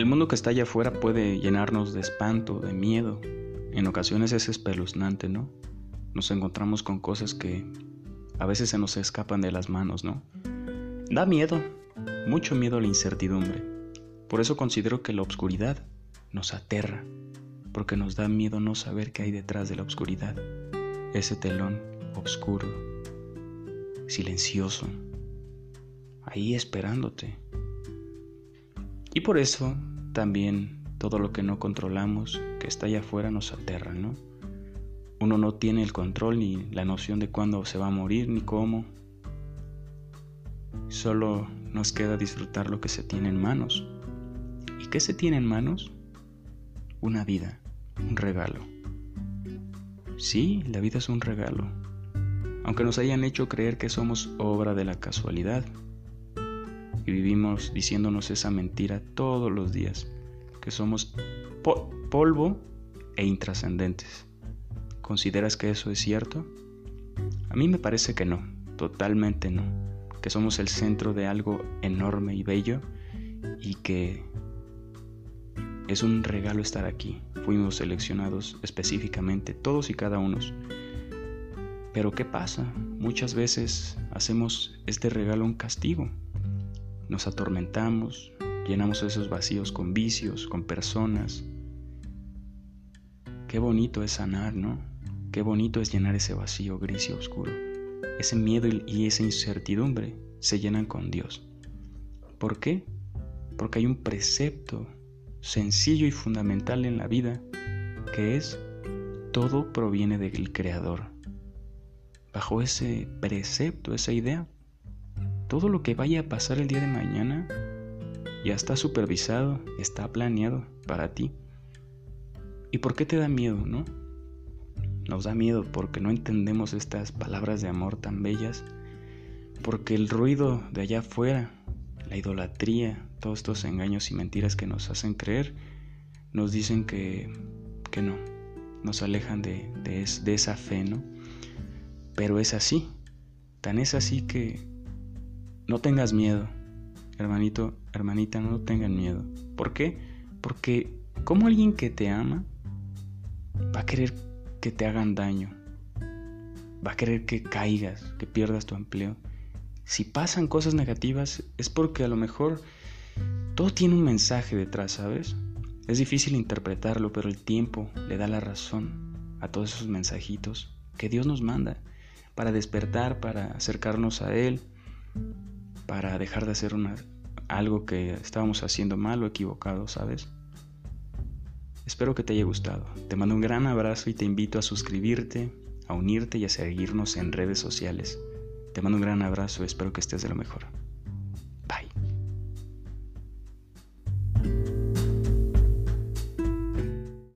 El mundo que está allá afuera puede llenarnos de espanto, de miedo. En ocasiones es espeluznante, ¿no? Nos encontramos con cosas que a veces se nos escapan de las manos, ¿no? Da miedo, mucho miedo a la incertidumbre. Por eso considero que la oscuridad nos aterra, porque nos da miedo no saber qué hay detrás de la oscuridad. Ese telón oscuro, silencioso, ahí esperándote. Y por eso también todo lo que no controlamos, que está allá afuera, nos aterra, ¿no? Uno no tiene el control ni la noción de cuándo se va a morir ni cómo. Solo nos queda disfrutar lo que se tiene en manos. ¿Y qué se tiene en manos? Una vida, un regalo. Sí, la vida es un regalo, aunque nos hayan hecho creer que somos obra de la casualidad, vivimos diciéndonos esa mentira todos los días, que somos polvo e intrascendentes. ¿Consideras que eso es cierto? A mí me parece que no, totalmente no, que somos el centro de algo enorme y bello y que es un regalo estar aquí. Fuimos seleccionados específicamente, todos y cada uno. Pero ¿qué pasa? Muchas veces hacemos este regalo un castigo nos atormentamos, llenamos esos vacíos con vicios, con personas. Qué bonito es sanar, ¿no? Qué bonito es llenar ese vacío gris y oscuro. Ese miedo y esa incertidumbre se llenan con Dios. ¿Por qué? Porque hay un precepto sencillo y fundamental en la vida que es todo proviene del Creador. Bajo ese precepto, esa idea, todo lo que vaya a pasar el día de mañana ya está supervisado, está planeado para ti. ¿Y por qué te da miedo, no? Nos da miedo porque no entendemos estas palabras de amor tan bellas, porque el ruido de allá afuera, la idolatría, todos estos engaños y mentiras que nos hacen creer, nos dicen que, que no, nos alejan de, de, esa fe, ¿no? Pero es así, tan es así que no tengas miedo, hermanito, hermanita, no tengan miedo. ¿Por qué? Porque como alguien que te ama va a querer que te hagan daño, va a querer que caigas, que pierdas tu empleo. Si pasan cosas negativas es porque a lo mejor todo tiene un mensaje detrás, ¿sabes? Es difícil interpretarlo, pero el tiempo le da la razón a todos esos mensajitos que Dios nos manda para despertar, para acercarnos a Él, para dejar de hacer una, algo que estábamos haciendo mal o equivocado, ¿sabes? Espero que te haya gustado. Te mando un gran abrazo y te invito a suscribirte, a unirte y a seguirnos en redes sociales. Te mando un gran abrazo y espero que estés de lo mejor.